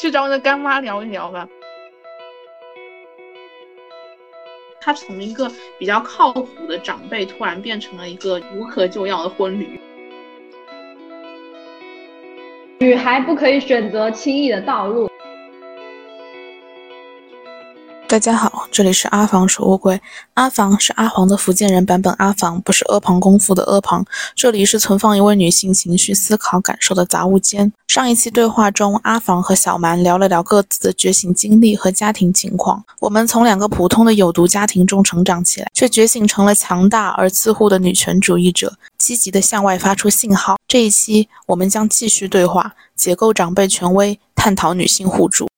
去找我的干妈聊一聊吧。他从一个比较靠谱的长辈，突然变成了一个无可救药的婚礼。女孩不可以选择轻易的道路。大家好，这里是阿房守乌龟。阿房是阿黄的福建人版本阿房，不是阿房功夫的阿房。这里是存放一位女性情绪、思考、感受的杂物间。上一期对话中，阿房和小蛮聊了聊各自的觉醒经历和家庭情况。我们从两个普通的有毒家庭中成长起来，却觉醒成了强大而自护的女权主义者，积极的向外发出信号。这一期我们将继续对话，解构长辈权威，探讨女性互助。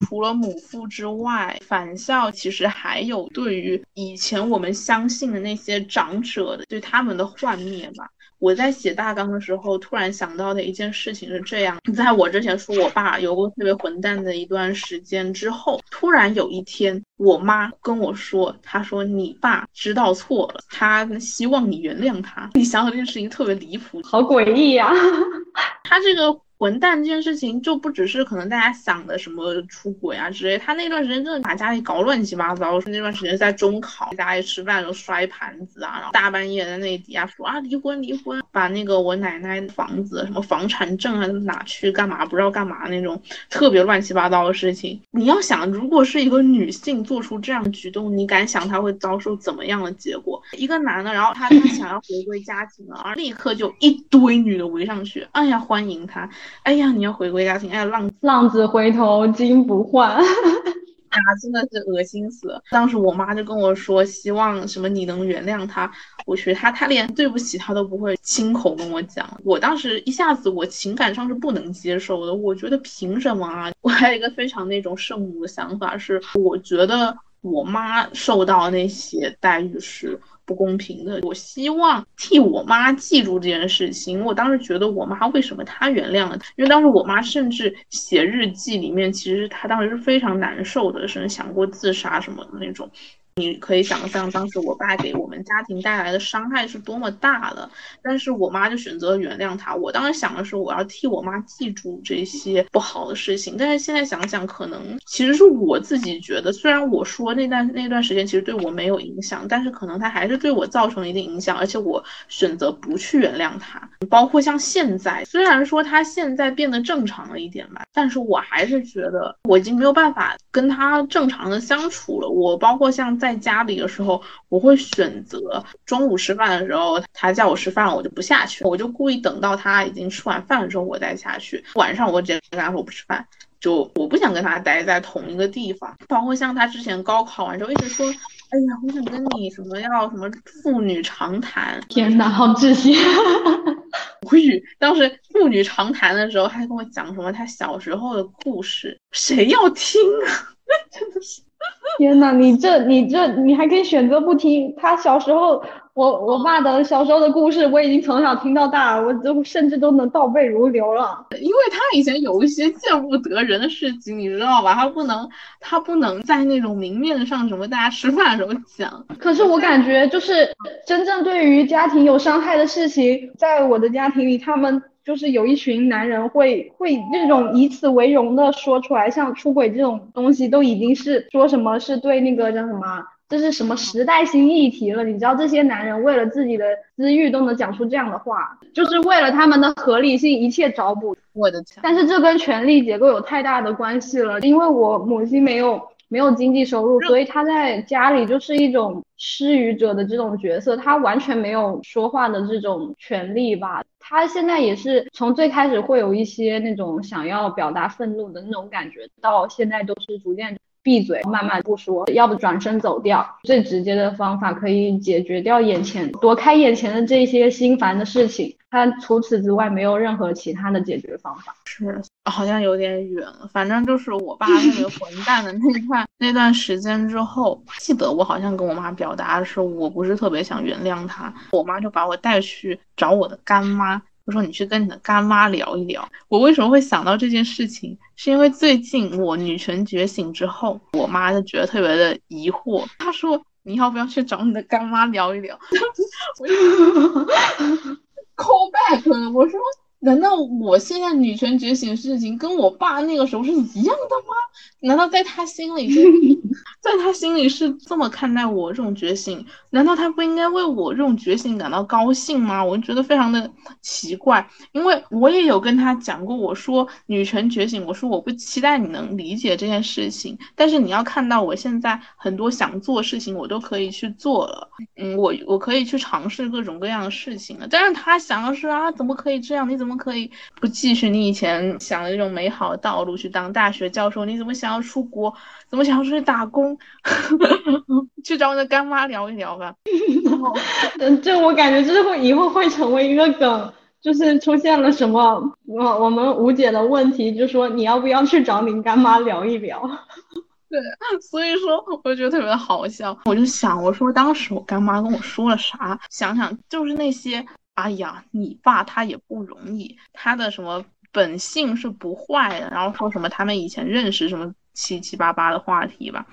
除了母父之外，返校其实还有对于以前我们相信的那些长者的对他们的幻灭吧。我在写大纲的时候，突然想到的一件事情是这样：在我之前说我爸有过特别混蛋的一段时间之后，突然有一天，我妈跟我说，她说你爸知道错了，他希望你原谅他。你想想这件事情特别离谱，好诡异呀！他这个。混蛋这件事情就不只是可能大家想的什么出轨啊之类，他那段时间真的把家里搞乱七八糟。那段时间在中考，家里吃饭的时候摔盘子啊，然后大半夜在那底下说啊离婚离婚，把那个我奶奶房子什么房产证啊拿去干嘛不知道干嘛那种特别乱七八糟的事情。你要想，如果是一个女性做出这样的举动，你敢想她会遭受怎么样的结果？一个男的，然后他他想要回归家庭了，而立刻就一堆女的围上去，哎呀欢迎他。哎呀，你要回归家庭，哎呀，浪浪子回头金不换，啊，真的是恶心死了。当时我妈就跟我说，希望什么你能原谅他。我去，他他连对不起他都不会亲口跟我讲。我当时一下子我情感上是不能接受的，我觉得凭什么啊？我还有一个非常那种圣母的想法是，我觉得我妈受到那些待遇是。不公平的，我希望替我妈记住这件事情。我当时觉得我妈为什么她原谅了？因为当时我妈甚至写日记里面，其实她当时是非常难受的，甚至想过自杀什么的那种。你可以想象当时我爸给我们家庭带来的伤害是多么大的，但是我妈就选择原谅他。我当时想的是我要替我妈记住这些不好的事情，但是现在想想，可能其实是我自己觉得，虽然我说那段那段时间其实对我没有影响，但是可能他还是对我造成了一定影响，而且我选择不去原谅他。包括像现在，虽然说他现在变得正常了一点吧，但是我还是觉得我已经没有办法跟他正常的相处了。我包括像。在家里的时候，我会选择中午吃饭的时候，他叫我吃饭，我就不下去，我就故意等到他已经吃完饭的时候，我再下去。晚上我直接跟他说我不吃饭，就我不想跟他待在同一个地方。包括像他之前高考完之后一直说，哎呀，我想跟你什么要什么父女长谈。天哪，好窒息！无语。当时父女长谈的时候，还跟我讲什么他小时候的故事，谁要听啊？真的是。天呐，你这你这你还可以选择不听。他小时候，我我爸的小时候的故事，我已经从小听到大，我都甚至都能倒背如流了。因为他以前有一些见不得人的事情，你知道吧？他不能，他不能在那种明面上什么大家吃饭的时候讲。可是我感觉，就是真正对于家庭有伤害的事情，在我的家庭里，他们。就是有一群男人会会那种以此为荣的说出来，像出轨这种东西都已经是说什么是对那个叫什么，这是什么时代新议题了？你知道这些男人为了自己的私欲都能讲出这样的话，就是为了他们的合理性一切找补。我的天！但是这跟权力结构有太大的关系了，因为我母亲没有没有经济收入，所以他在家里就是一种施予者的这种角色，他完全没有说话的这种权利吧。他现在也是从最开始会有一些那种想要表达愤怒的那种感觉，到现在都是逐渐闭嘴，慢慢不说，要不转身走掉。最直接的方法可以解决掉眼前躲开眼前的这些心烦的事情，他除此之外没有任何其他的解决方法。是，好像有点远了。反正就是我爸那个混蛋的那段 那段时间之后，记得我好像跟我妈表达的是，我不是特别想原谅他。我妈就把我带去找我的干妈。我说你去跟你的干妈聊一聊。我为什么会想到这件事情？是因为最近我女权觉醒之后，我妈就觉得特别的疑惑。她说你要不要去找你的干妈聊一聊？我 call back。我说难道我现在女权觉醒的事情跟我爸那个时候是一样的吗？难道在他心里，在他心里是这么看待我这种觉醒？难道他不应该为我这种觉醒感到高兴吗？我就觉得非常的奇怪，因为我也有跟他讲过，我说女权觉醒，我说我不期待你能理解这件事情，但是你要看到我现在很多想做事情，我都可以去做了，嗯，我我可以去尝试各种各样的事情了。但是他想的是啊，怎么可以这样？你怎么可以不继续你以前想的那种美好的道路去当大学教授？你怎么想？要出国，怎么想要出去打工？去找你的干妈聊一聊吧。嗯，这我感觉就是会以后会成为一个梗，就是出现了什么我我们无解的问题，就说你要不要去找你干妈聊一聊？对，所以说我就觉得特别的好笑。我就想，我说当时我干妈跟我说了啥？想想就是那些，哎呀，你爸他也不容易，他的什么本性是不坏的，然后说什么他们以前认识什么。七七八八的话题吧，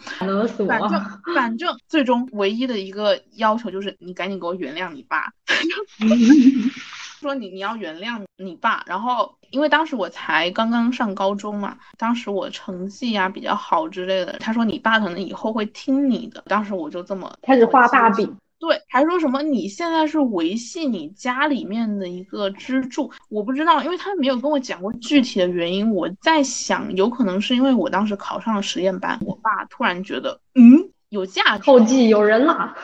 反正 反正最终唯一的一个要求就是你赶紧给我原谅你爸，说你你要原谅你爸。然后因为当时我才刚刚上高中嘛，当时我成绩呀比较好之类的，他说你爸可能以后会听你的。当时我就这么开始画大饼。对，还说什么你现在是维系你家里面的一个支柱，我不知道，因为他没有跟我讲过具体的原因。我在想，有可能是因为我当时考上了实验班，我爸突然觉得，嗯，有价值，后继有人了。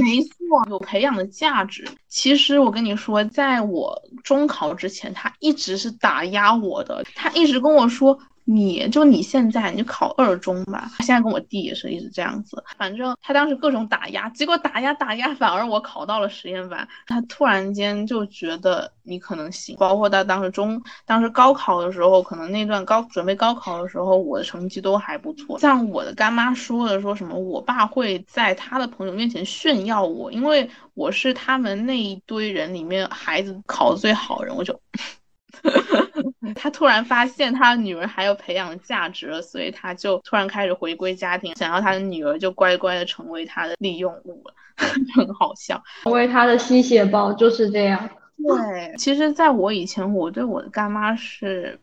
没错，有培养的价值。其实我跟你说，在我中考之前，他一直是打压我的，他一直跟我说。你就你现在你就考二中吧，现在跟我弟也是一直这样子，反正他当时各种打压，结果打压打压，反而我考到了实验班。他突然间就觉得你可能行，包括他当时中，当时高考的时候，可能那段高准备高考的时候，我的成绩都还不错。像我的干妈说的，说什么我爸会在他的朋友面前炫耀我，因为我是他们那一堆人里面孩子考的最好的人，我就。他突然发现他的女儿还有培养价值了，所以他就突然开始回归家庭，想要他的女儿就乖乖的成为他的利用物，很好笑。成为他的吸血包就是这样。对，其实，在我以前，我对我的干妈是，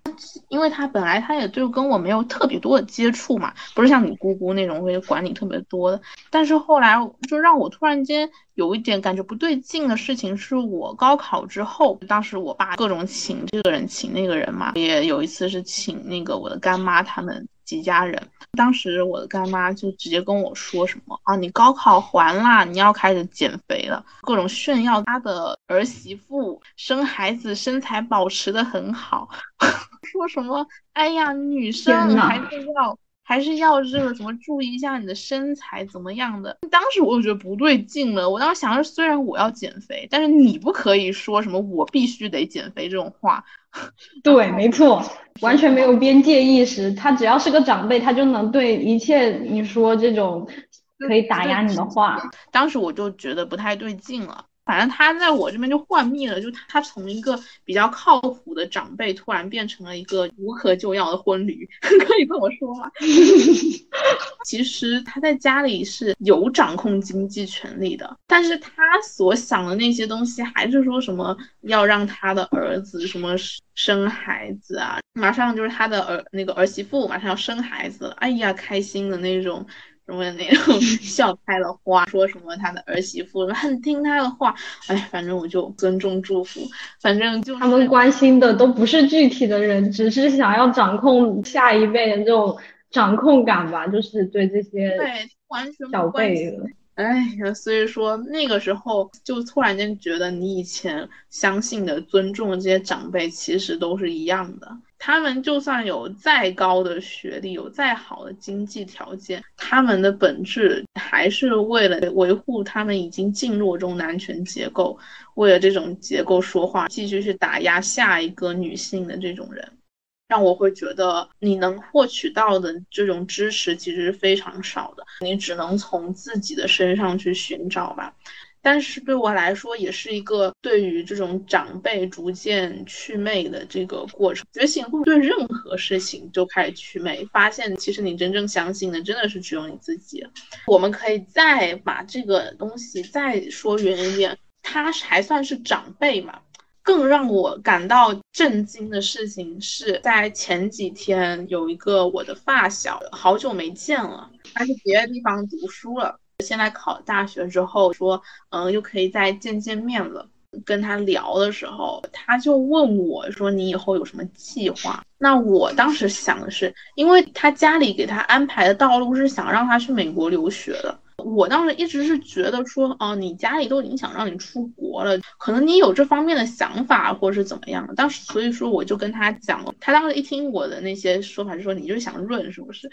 因为她本来她也就跟我没有特别多的接触嘛，不是像你姑姑那种会管你特别多的。但是后来就让我突然间有一点感觉不对劲的事情，是我高考之后，当时我爸各种请这个人请那个人嘛，也有一次是请那个我的干妈他们。几家人，当时我的干妈就直接跟我说什么啊，你高考完啦，你要开始减肥了，各种炫耀她的儿媳妇生孩子身材保持的很好，说什么哎呀，女生还是要还是要这个什么注意一下你的身材怎么样的。当时我就觉得不对劲了，我当时想着虽然我要减肥，但是你不可以说什么我必须得减肥这种话。对，没错，完全没有边界意识。他只要是个长辈，他就能对一切你说这种可以打压你的话。当时我就觉得不太对劲了。反正他在我这边就幻灭了，就他从一个比较靠谱的长辈，突然变成了一个无可救药的婚驴，可以跟我说吗？其实他在家里是有掌控经济权利的，但是他所想的那些东西，还是说什么要让他的儿子什么生孩子啊，马上就是他的儿那个儿媳妇马上要生孩子了，哎呀，开心的那种。什么那种 笑开了花，说什么他的儿媳妇很听他的话，哎，反正我就尊重祝福，反正就他们关心的都不是具体的人，只是想要掌控下一辈的这种掌控感吧，就是对这些对完全小辈。哎呀，所以说那个时候就突然间觉得，你以前相信的、尊重的这些长辈，其实都是一样的。他们就算有再高的学历，有再好的经济条件，他们的本质还是为了维护他们已经进入这种男权结构，为了这种结构说话，继续去打压下一个女性的这种人。让我会觉得你能获取到的这种支持其实是非常少的，你只能从自己的身上去寻找吧。但是对我来说，也是一个对于这种长辈逐渐祛魅的这个过程。觉醒会对任何事情就开始祛魅，发现其实你真正相信的真的是只有你自己。我们可以再把这个东西再说远一点，他还算是长辈嘛？更让我感到震惊的事情是在前几天，有一个我的发小，好久没见了，他是别的地方读书了，现在考大学之后说，嗯，又可以再见见面了。跟他聊的时候，他就问我说：“你以后有什么计划？”那我当时想的是，因为他家里给他安排的道路是想让他去美国留学的。我当时一直是觉得说，哦，你家里都已经想让你出国了，可能你有这方面的想法，或者是怎么样。当时所以说，我就跟他讲了。他当时一听我的那些说法，就说你就是想润，是不是？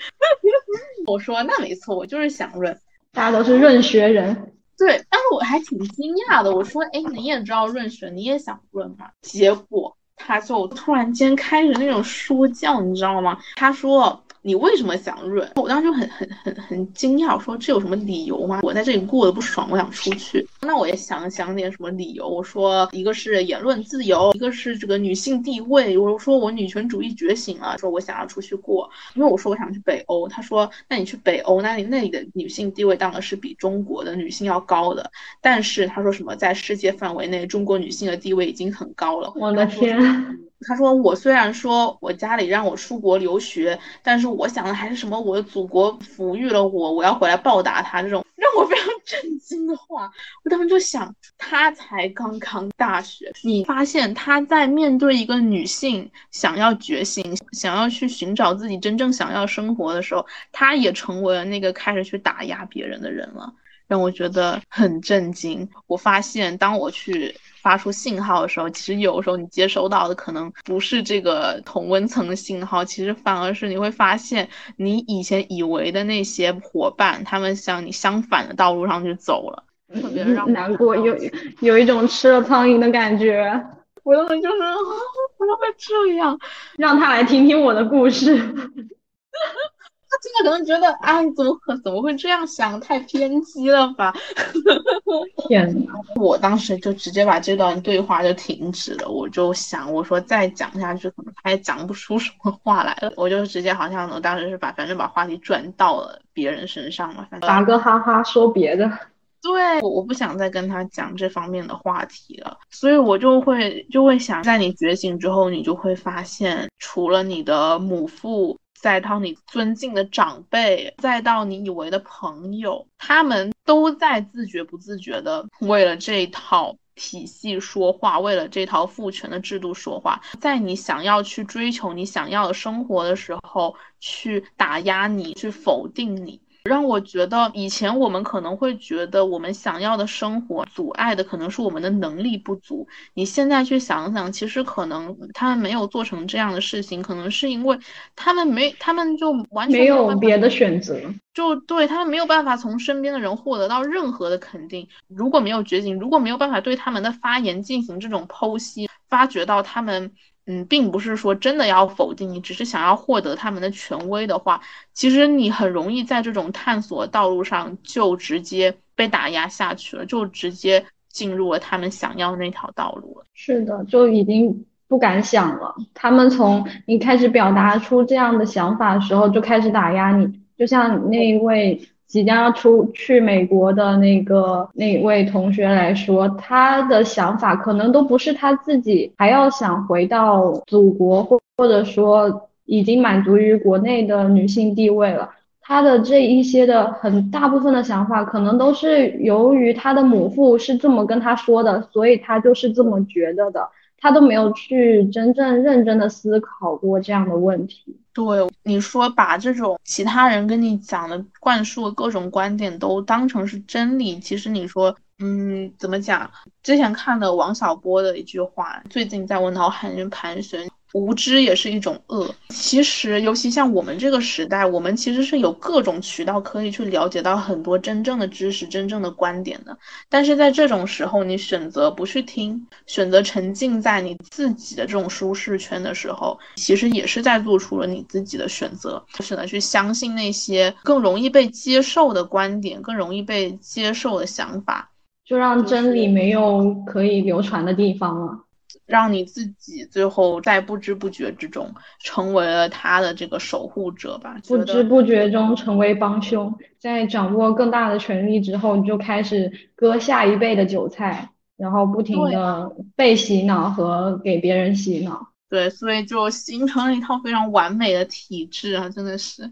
我说那没错，我就是想润。大家都是润学人，对。但是我还挺惊讶的，我说，哎，你也知道润学，你也想润吗？结果他就突然间开始那种说教，你知道吗？他说。你为什么想润？我当时就很很很很惊讶，说这有什么理由吗？我在这里过得不爽，我想出去。那我也想想点什么理由。我说一个是言论自由，一个是这个女性地位。我说我女权主义觉醒了，说我想要出去过。因为我说我想去北欧，他说那你去北欧，那你那里的女性地位当然是比中国的女性要高的。但是他说什么在世界范围内，中国女性的地位已经很高了。我的天！他说：“我虽然说我家里让我出国留学，但是我想的还是什么？我的祖国抚育了我，我要回来报答他。这种 让我非常震惊的话，我当时就想，他才刚刚大学，你发现他在面对一个女性想要觉醒、想要去寻找自己真正想要生活的时候，他也成为了那个开始去打压别人的人了，让我觉得很震惊。我发现，当我去。”发出信号的时候，其实有时候你接收到的可能不是这个同温层的信号，其实反而是你会发现你以前以为的那些伙伴，他们向你相反的道路上去走了，特别让难过，有有一种吃了苍蝇的感觉。我当时就是怎么会这样？让他来听听我的故事。他现在可能觉得，哎，怎么可怎么会这样想？太偏激了吧！天呐，我当时就直接把这段对话就停止了。我就想，我说再讲下去，可能他也讲不出什么话来了。我就直接好像，我当时是把反正把话题转到了别人身上了，打个哈哈说别的。对，我我不想再跟他讲这方面的话题了，所以我就会就会想，在你觉醒之后，你就会发现，除了你的母父。再到你尊敬的长辈，再到你以为的朋友，他们都在自觉不自觉的为了这套体系说话，为了这套父权的制度说话，在你想要去追求你想要的生活的时候，去打压你，去否定你。让我觉得，以前我们可能会觉得我们想要的生活阻碍的可能是我们的能力不足。你现在去想想，其实可能他们没有做成这样的事情，可能是因为他们没，他们就完全没有别的选择，就对他们没有办法从身边的人获得到任何的肯定。如果没有觉醒，如果没有办法对他们的发言进行这种剖析，发掘到他们。嗯，并不是说真的要否定你，只是想要获得他们的权威的话，其实你很容易在这种探索道路上就直接被打压下去了，就直接进入了他们想要的那条道路了。是的，就已经不敢想了。他们从你开始表达出这样的想法的时候，就开始打压你，就像那一位。即将要出去美国的那个那位同学来说，他的想法可能都不是他自己还要想回到祖国，或或者说已经满足于国内的女性地位了。他的这一些的很大部分的想法，可能都是由于他的母父是这么跟他说的，所以他就是这么觉得的。他都没有去真正认真的思考过这样的问题。对，你说把这种其他人跟你讲的灌输的各种观点都当成是真理，其实你说，嗯，怎么讲？之前看的王小波的一句话，最近在我脑海里盘旋。无知也是一种恶。其实，尤其像我们这个时代，我们其实是有各种渠道可以去了解到很多真正的知识、真正的观点的。但是在这种时候，你选择不去听，选择沉浸在你自己的这种舒适圈的时候，其实也是在做出了你自己的选择，选择去相信那些更容易被接受的观点、更容易被接受的想法，就让真理没有可以流传的地方了。让你自己最后在不知不觉之中成为了他的这个守护者吧，不知不觉中成为帮凶，在掌握更大的权力之后，你就开始割下一辈的韭菜。然后不停的被洗脑和给别人洗脑。对，所以就形成了一套非常完美的体制啊，真的是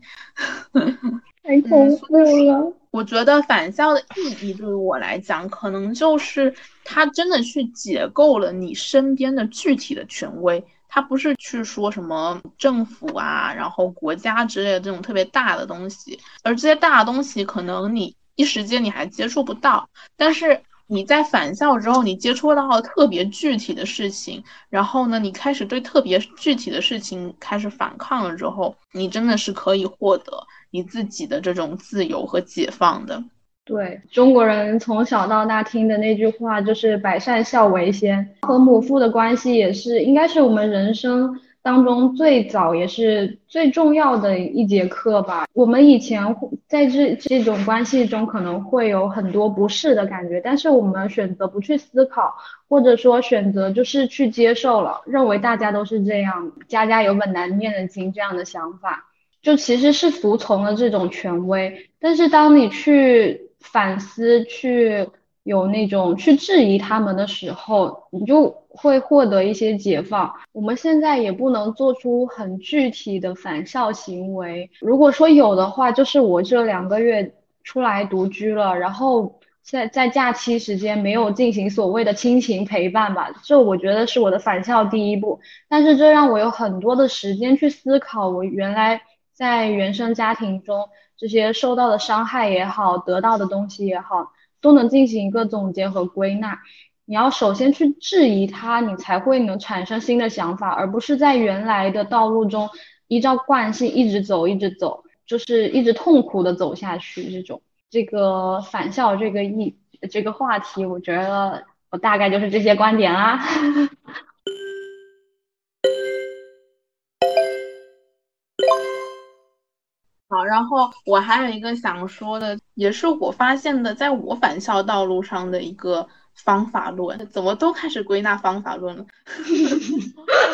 太恐怖了。我觉得返校的意义对于我来讲，可能就是它真的去解构了你身边的具体的权威。它不是去说什么政府啊，然后国家之类的这种特别大的东西，而这些大的东西可能你一时间你还接触不到，但是你在返校之后，你接触到了特别具体的事情，然后呢，你开始对特别具体的事情开始反抗了之后，你真的是可以获得你自己的这种自由和解放的。对中国人从小到大听的那句话就是“百善孝为先”，和母父的关系也是应该是我们人生当中最早也是最重要的一节课吧。我们以前在这这种关系中可能会有很多不适的感觉，但是我们选择不去思考，或者说选择就是去接受了，认为大家都是这样，家家有本难念的经这样的想法，就其实是服从了这种权威。但是当你去反思去有那种去质疑他们的时候，你就会获得一些解放。我们现在也不能做出很具体的返校行为。如果说有的话，就是我这两个月出来独居了，然后在在假期时间没有进行所谓的亲情陪伴吧，这我觉得是我的返校第一步。但是这让我有很多的时间去思考，我原来在原生家庭中。这些受到的伤害也好，得到的东西也好，都能进行一个总结和归纳。你要首先去质疑它，你才会能产生新的想法，而不是在原来的道路中依照惯性一直走，一直走，就是一直痛苦的走下去。这种这个返校这个议这个话题，我觉得我大概就是这些观点啦。好，然后我还有一个想说的，也是我发现的，在我返校道路上的一个方法论，怎么都开始归纳方法论了。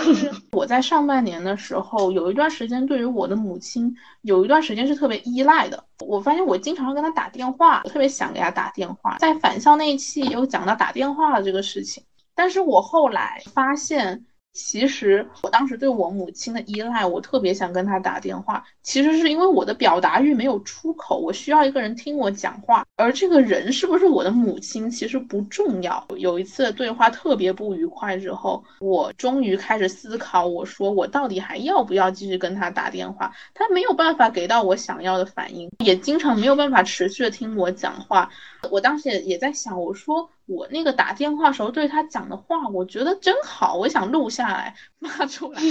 就 是我在上半年的时候，有一段时间对于我的母亲，有一段时间是特别依赖的。我发现我经常跟她打电话，特别想给她打电话。在返校那一期有讲到打电话的这个事情，但是我后来发现。其实我当时对我母亲的依赖，我特别想跟她打电话。其实是因为我的表达欲没有出口，我需要一个人听我讲话。而这个人是不是我的母亲，其实不重要。有一次对话特别不愉快之后，我终于开始思考，我说我到底还要不要继续跟他打电话？他没有办法给到我想要的反应，也经常没有办法持续的听我讲话。我当时也也在想，我说我那个打电话时候对他讲的话，我觉得真好，我想录下来发出来。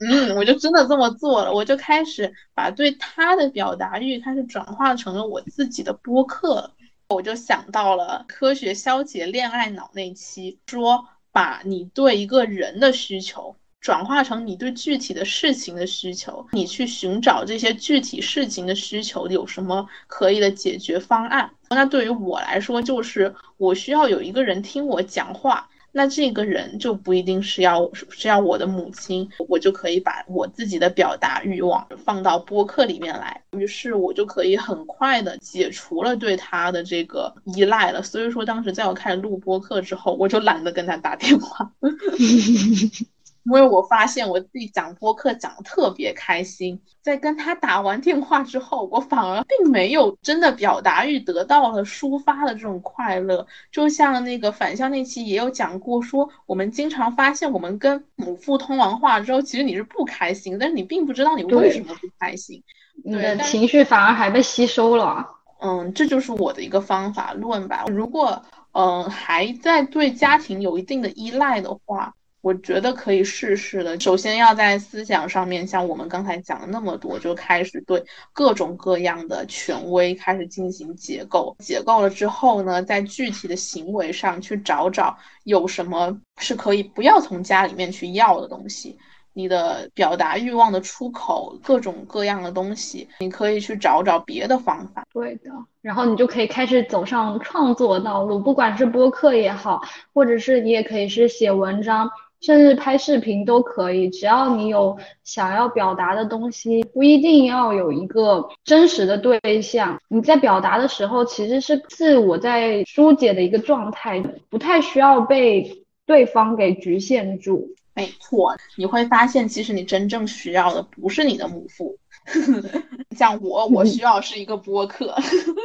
嗯，我就真的这么做了，我就开始把对他的表达欲开始转化成了我自己的播客。我就想到了科学消解恋爱脑那期，说把你对一个人的需求。转化成你对具体的事情的需求，你去寻找这些具体事情的需求有什么可以的解决方案。那对于我来说，就是我需要有一个人听我讲话，那这个人就不一定是要是要我的母亲，我就可以把我自己的表达欲望放到播客里面来，于是我就可以很快的解除了对他的这个依赖了。所以说，当时在我开始录播客之后，我就懒得跟他打电话。因为我发现我自己讲播客讲的特别开心，在跟他打完电话之后，我反而并没有真的表达欲得到了抒发的这种快乐。就像那个返校那期也有讲过，说我们经常发现，我们跟母父通完话之后，其实你是不开心，但是你并不知道你为什么不开心，你的情绪反而还被吸收了。嗯，这就是我的一个方法论吧。如果嗯还在对家庭有一定的依赖的话。我觉得可以试试的。首先要在思想上面，像我们刚才讲了那么多，就开始对各种各样的权威开始进行解构。解构了之后呢，在具体的行为上去找找有什么是可以不要从家里面去要的东西。你的表达欲望的出口，各种各样的东西，你可以去找找别的方法。对的，然后你就可以开始走上创作道路，不管是播客也好，或者是你也可以是写文章。甚至拍视频都可以。只要你有想要表达的东西，不一定要有一个真实的对象。你在表达的时候，其实是自我在疏解的一个状态，不太需要被对方给局限住。没错，你会发现，其实你真正需要的不是你的母父。像我，我需要是一个播客，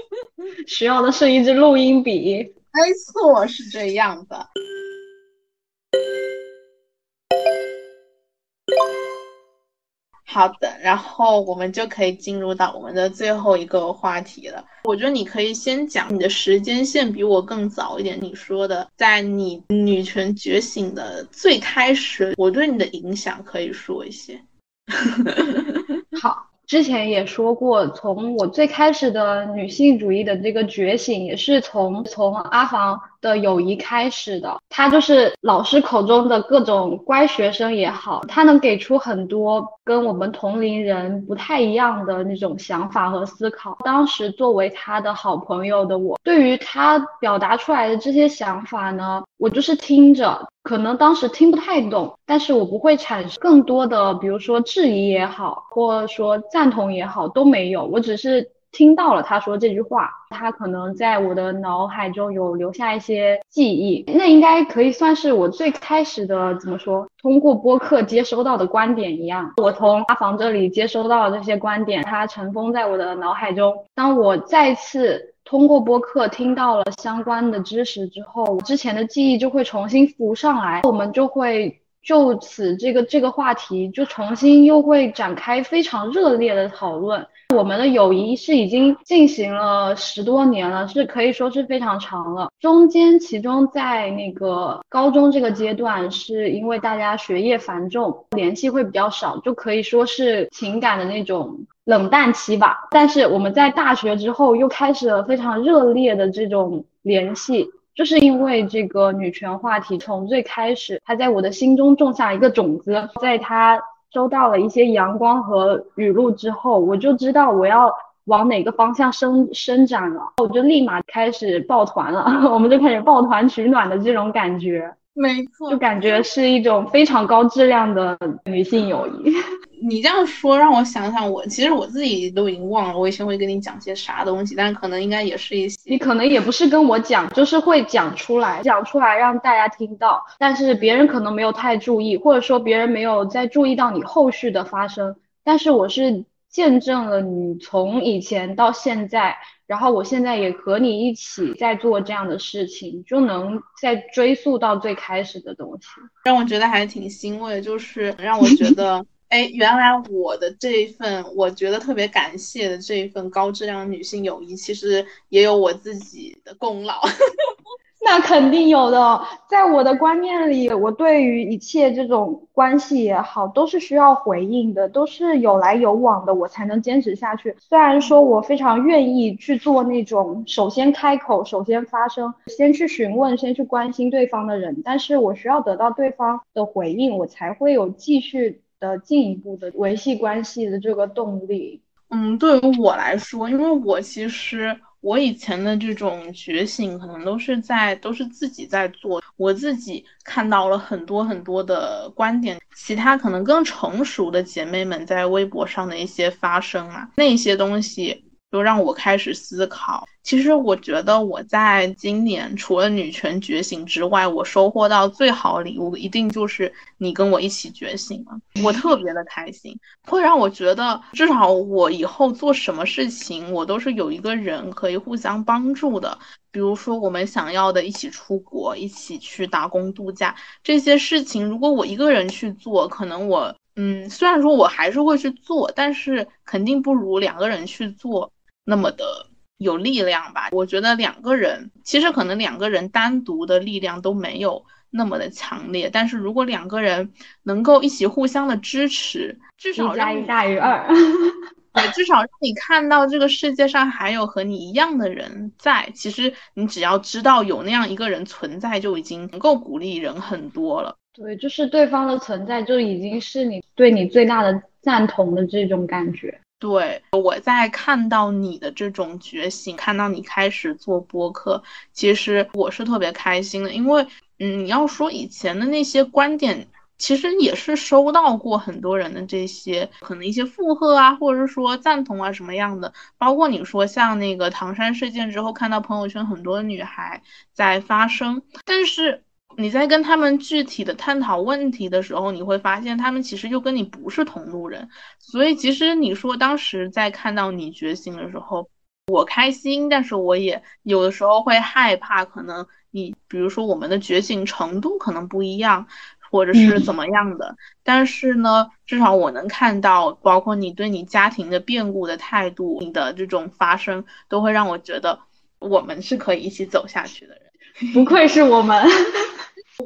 需要的是一支录音笔。没错，是这样的。好的，然后我们就可以进入到我们的最后一个话题了。我觉得你可以先讲你的时间线比我更早一点。你说的，在你女权觉醒的最开始，我对你的影响可以说一些。好。之前也说过，从我最开始的女性主义的这个觉醒，也是从从阿房的友谊开始的。他就是老师口中的各种乖学生也好，他能给出很多跟我们同龄人不太一样的那种想法和思考。当时作为他的好朋友的我，对于他表达出来的这些想法呢，我就是听着。可能当时听不太懂，但是我不会产生更多的，比如说质疑也好，或者说赞同也好，都没有。我只是听到了他说这句话，他可能在我的脑海中有留下一些记忆，那应该可以算是我最开始的怎么说，通过播客接收到的观点一样。我从阿房这里接收到的这些观点，它尘封在我的脑海中。当我再次。通过播客听到了相关的知识之后，之前的记忆就会重新浮上来，我们就会就此这个这个话题就重新又会展开非常热烈的讨论。我们的友谊是已经进行了十多年了，是可以说是非常长了。中间其中在那个高中这个阶段，是因为大家学业繁重，联系会比较少，就可以说是情感的那种冷淡期吧。但是我们在大学之后又开始了非常热烈的这种联系，就是因为这个女权话题从最开始，它在我的心中种下一个种子，在它。收到了一些阳光和雨露之后，我就知道我要往哪个方向伸伸展了，我就立马开始抱团了，我们就开始抱团取暖的这种感觉。没错，就感觉是一种非常高质量的女性友谊。你这样说让我想想，我其实我自己都已经忘了我以前会跟你讲些啥东西，但是可能应该也是一些。你可能也不是跟我讲，就是会讲出来，讲出来让大家听到，但是别人可能没有太注意，或者说别人没有再注意到你后续的发生，但是我是见证了你从以前到现在。然后我现在也和你一起在做这样的事情，就能再追溯到最开始的东西，让我觉得还挺欣慰，就是让我觉得，哎，原来我的这一份，我觉得特别感谢的这一份高质量女性友谊，其实也有我自己的功劳。那肯定有的，在我的观念里，我对于一切这种关系也好，都是需要回应的，都是有来有往的，我才能坚持下去。虽然说我非常愿意去做那种首先开口、首先发声、先去询问、先去关心对方的人，但是我需要得到对方的回应，我才会有继续的进一步的维系关系的这个动力。嗯，对于我来说，因为我其实。我以前的这种觉醒，可能都是在都是自己在做，我自己看到了很多很多的观点，其他可能更成熟的姐妹们在微博上的一些发声啊，那些东西。就让我开始思考。其实我觉得我在今年除了女权觉醒之外，我收获到最好礼物一定就是你跟我一起觉醒了。我特别的开心，会让我觉得至少我以后做什么事情，我都是有一个人可以互相帮助的。比如说我们想要的一起出国，一起去打工度假这些事情，如果我一个人去做，可能我嗯，虽然说我还是会去做，但是肯定不如两个人去做。那么的有力量吧？我觉得两个人其实可能两个人单独的力量都没有那么的强烈，但是如果两个人能够一起互相的支持，至少加一大于二，对，至少让你看到这个世界上还有和你一样的人在。其实你只要知道有那样一个人存在，就已经能够鼓励人很多了。对，就是对方的存在就已经是你对你最大的赞同的这种感觉。对，我在看到你的这种觉醒，看到你开始做播客，其实我是特别开心的，因为嗯，你要说以前的那些观点。其实也是收到过很多人的这些可能一些附和啊，或者是说赞同啊什么样的，包括你说像那个唐山事件之后，看到朋友圈很多女孩在发声，但是你在跟他们具体的探讨问题的时候，你会发现他们其实又跟你不是同路人，所以其实你说当时在看到你觉醒的时候，我开心，但是我也有的时候会害怕，可能你比如说我们的觉醒程度可能不一样。或者是怎么样的，但是呢，至少我能看到，包括你对你家庭的变故的态度，你的这种发生，都会让我觉得我们是可以一起走下去的人。不愧是我们。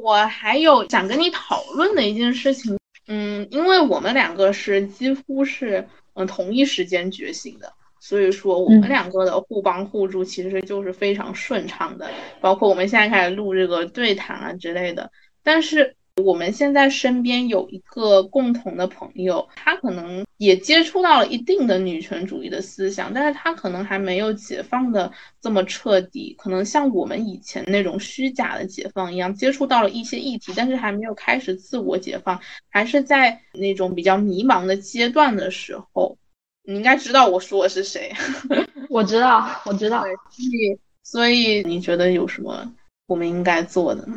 我还有想跟你讨论的一件事情，嗯，因为我们两个是几乎是嗯同一时间觉醒的，所以说我们两个的互帮互助其实就是非常顺畅的，包括我们现在开始录这个对谈啊之类的，但是。我们现在身边有一个共同的朋友，他可能也接触到了一定的女权主义的思想，但是他可能还没有解放的这么彻底，可能像我们以前那种虚假的解放一样，接触到了一些议题，但是还没有开始自我解放，还是在那种比较迷茫的阶段的时候。你应该知道我说的是谁，我知道，我知道。所以，所以你觉得有什么我们应该做的呢？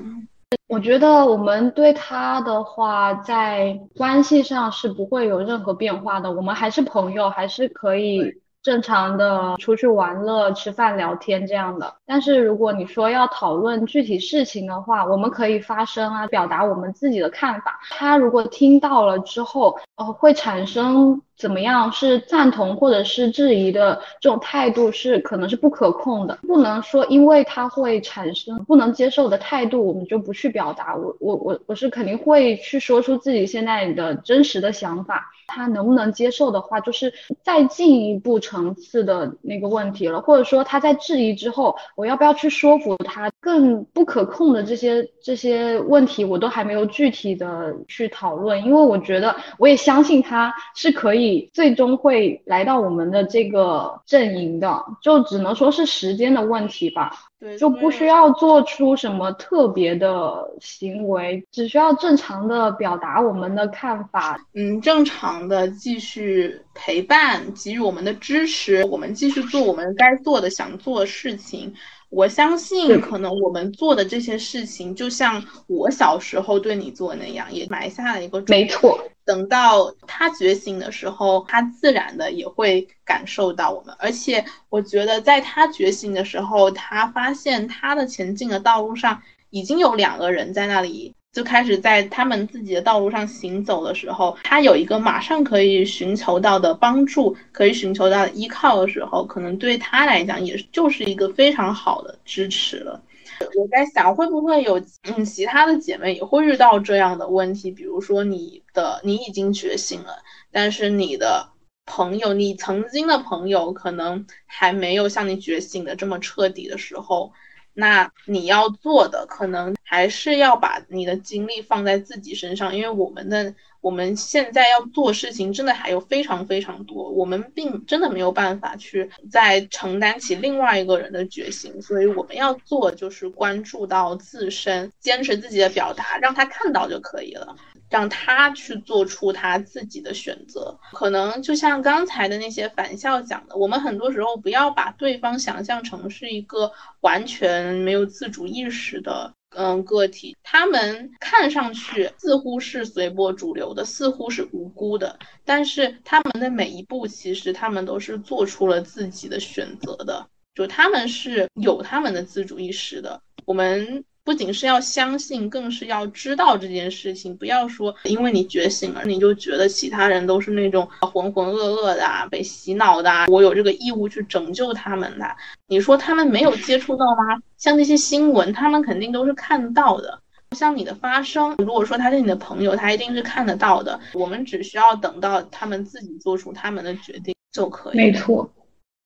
我觉得我们对他的话，在关系上是不会有任何变化的，我们还是朋友，还是可以。正常的出去玩乐、吃饭、聊天这样的，但是如果你说要讨论具体事情的话，我们可以发声啊，表达我们自己的看法。他如果听到了之后，呃，会产生怎么样？是赞同或者是质疑的这种态度，是可能是不可控的，不能说因为他会产生不能接受的态度，我们就不去表达。我我我我是肯定会去说出自己现在的真实的想法。他能不能接受的话，就是再进一步层次的那个问题了，或者说他在质疑之后，我要不要去说服他？更不可控的这些这些问题，我都还没有具体的去讨论，因为我觉得我也相信他是可以最终会来到我们的这个阵营的，就只能说是时间的问题吧。对，就不需要做出什么特别的行为，只需要正常的表达我们的看法。嗯，正常的继续陪伴，给予我们的支持，我们继续做我们该做的、想做的事情。我相信，可能我们做的这些事情，就像我小时候对你做那样，也埋下了一个没错。等到他觉醒的时候，他自然的也会感受到我们。而且，我觉得在他觉醒的时候，他发现他的前进的道路上已经有两个人在那里。就开始在他们自己的道路上行走的时候，他有一个马上可以寻求到的帮助，可以寻求到依靠的时候，可能对他来讲也就是一个非常好的支持了。我在想，会不会有嗯其他的姐妹也会遇到这样的问题？比如说你的你已经觉醒了，但是你的朋友，你曾经的朋友可能还没有像你觉醒的这么彻底的时候。那你要做的可能还是要把你的精力放在自己身上，因为我们的我们现在要做事情真的还有非常非常多，我们并真的没有办法去再承担起另外一个人的决心，所以我们要做就是关注到自身，坚持自己的表达，让他看到就可以了。让他去做出他自己的选择，可能就像刚才的那些反校讲的，我们很多时候不要把对方想象成是一个完全没有自主意识的嗯个体，他们看上去似乎是随波逐流的，似乎是无辜的，但是他们的每一步其实他们都是做出了自己的选择的，就他们是有他们的自主意识的，我们。不仅是要相信，更是要知道这件事情。不要说因为你觉醒了，你就觉得其他人都是那种浑浑噩噩的、啊，被洗脑的。啊，我有这个义务去拯救他们的。你说他们没有接触到吗？像那些新闻，他们肯定都是看到的。像你的发声，如果说他是你的朋友，他一定是看得到的。我们只需要等到他们自己做出他们的决定就可以。没错。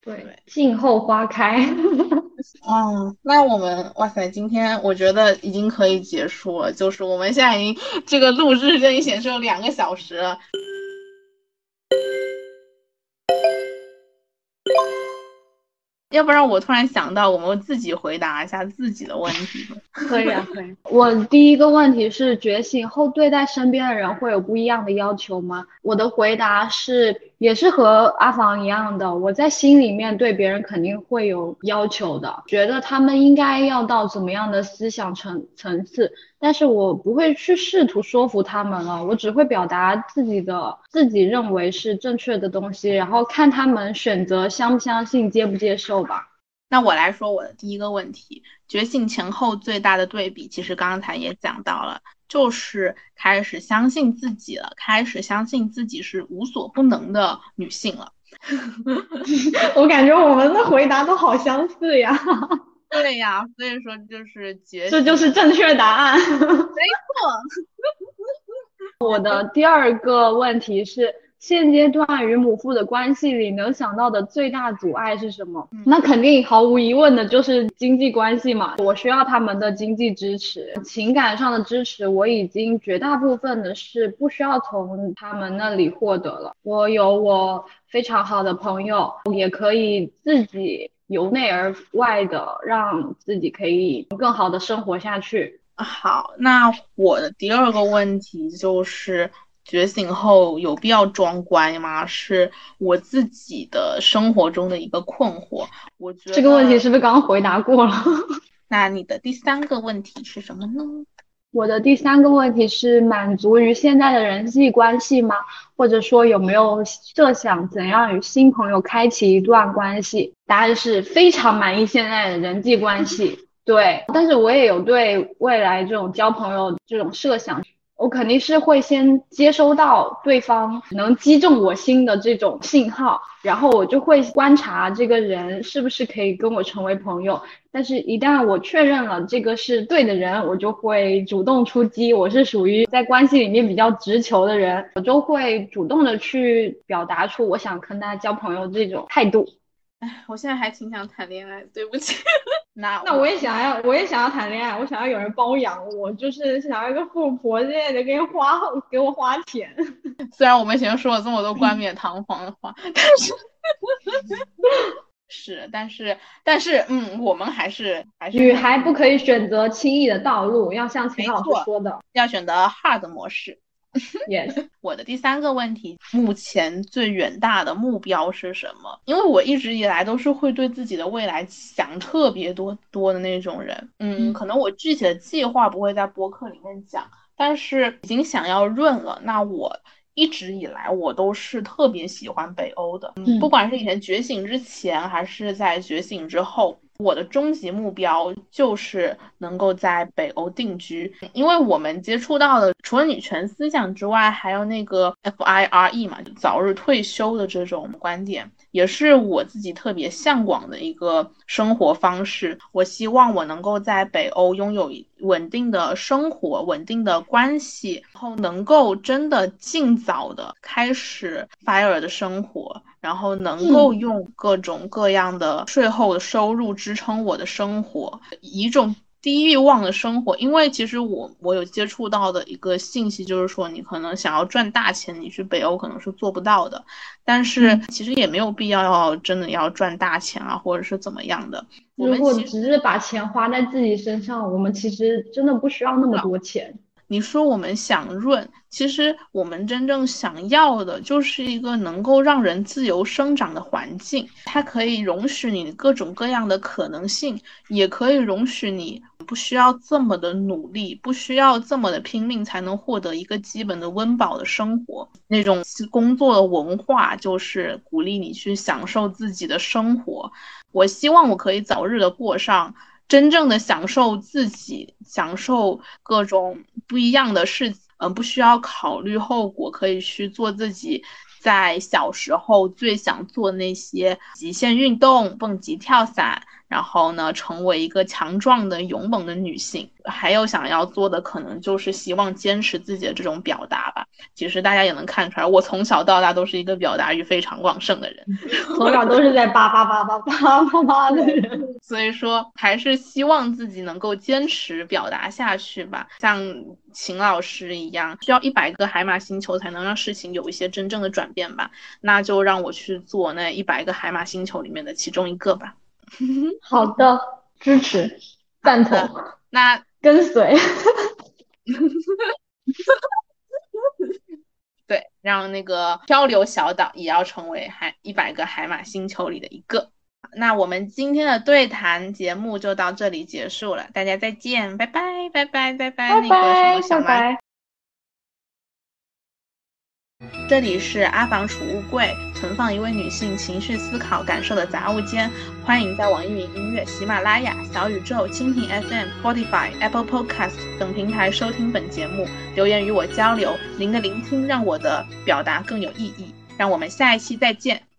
对，静候花开。哦，那我们哇塞，今天我觉得已经可以结束了，就是我们现在已经这个录制这里显示有两个小时了。要不然我突然想到，我们自己回答一下自己的问题。可以啊，可以。我第一个问题是，觉醒后对待身边的人会有不一样的要求吗？我的回答是，也是和阿房一样的。我在心里面对别人肯定会有要求的，觉得他们应该要到怎么样的思想层层次，但是我不会去试图说服他们了，我只会表达自己的自己认为是正确的东西，然后看他们选择相不相信，接不接受。吧，那我来说我的第一个问题，觉醒前后最大的对比，其实刚才也讲到了，就是开始相信自己了，开始相信自己是无所不能的女性了。我感觉我们的回答都好相似呀。对呀，所以说就是觉，这就是正确答案。没错。我的第二个问题是。现阶段与母父的关系里，能想到的最大阻碍是什么？那肯定毫无疑问的就是经济关系嘛。我需要他们的经济支持，情感上的支持，我已经绝大部分的是不需要从他们那里获得了。我有我非常好的朋友，也可以自己由内而外的让自己可以更好的生活下去。好，那我的第二个问题就是。觉醒后有必要装乖吗？是我自己的生活中的一个困惑。我觉得这个问题是不是刚刚回答过了？那你的第三个问题是什么呢？我的第三个问题是满足于现在的人际关系吗？或者说有没有设想怎样与新朋友开启一段关系？答案是非常满意现在的人际关系。对，但是我也有对未来这种交朋友这种设想。我肯定是会先接收到对方能击中我心的这种信号，然后我就会观察这个人是不是可以跟我成为朋友。但是，一旦我确认了这个是对的人，我就会主动出击。我是属于在关系里面比较直球的人，我就会主动的去表达出我想跟他交朋友这种态度。哎，我现在还挺想谈恋爱，对不起。那那我也想要，我也想要谈恋爱，我想要有人包养我，就是想要一个富婆之类的，给花给我花钱。虽然我们以前说了这么多冠冕堂皇的话，但是 是，但是但是，嗯，我们还是还是女孩不可以选择轻易的道路，要像秦老师说的，要选择 hard 模式。Yes，我的第三个问题，目前最远大的目标是什么？因为我一直以来都是会对自己的未来想特别多多的那种人。嗯，可能我具体的计划不会在播客里面讲，但是已经想要润了。那我一直以来我都是特别喜欢北欧的，不管是以前觉醒之前还是在觉醒之后。我的终极目标就是能够在北欧定居，因为我们接触到的除了女权思想之外，还有那个 FIRE 嘛，就早日退休的这种观点，也是我自己特别向往的一个生活方式。我希望我能够在北欧拥有稳定的生活、稳定的关系，然后能够真的尽早的开始 FIRE 的生活。然后能够用各种各样的税后的收入支撑我的生活，一种低欲望的生活。因为其实我我有接触到的一个信息，就是说你可能想要赚大钱，你去北欧可能是做不到的。但是其实也没有必要要真的要赚大钱啊，或者是怎么样的。如果只是把钱花在自己身上，我们其实真的不需要那么多钱。你说我们想润，其实我们真正想要的就是一个能够让人自由生长的环境，它可以容许你各种各样的可能性，也可以容许你不需要这么的努力，不需要这么的拼命才能获得一个基本的温饱的生活。那种工作的文化就是鼓励你去享受自己的生活。我希望我可以早日的过上。真正的享受自己，享受各种不一样的事情，嗯，不需要考虑后果，可以去做自己在小时候最想做那些极限运动，蹦极、跳伞。然后呢，成为一个强壮的、勇猛的女性，还有想要做的，可能就是希望坚持自己的这种表达吧。其实大家也能看出来，我从小到大都是一个表达欲非常旺盛的人，从小都是在叭叭叭叭叭叭叭的人。所以说，还是希望自己能够坚持表达下去吧。像秦老师一样，需要一百个海马星球才能让事情有一些真正的转变吧。那就让我去做那一百个海马星球里面的其中一个吧。好的，支持，赞同，那跟随。对，让那个漂流小岛也要成为海一百个海马星球里的一个。那我们今天的对谈节目就到这里结束了，大家再见，拜拜，拜拜，拜拜，那个什么小拜。这里是阿房储物柜，存放一位女性情绪、思考、感受的杂物间。欢迎在网易云音乐、喜马拉雅、小宇宙、蜻蜓 FM、Spotify、Apple Podcast 等平台收听本节目，留言与我交流。您的聆听让我的表达更有意义。让我们下一期再见。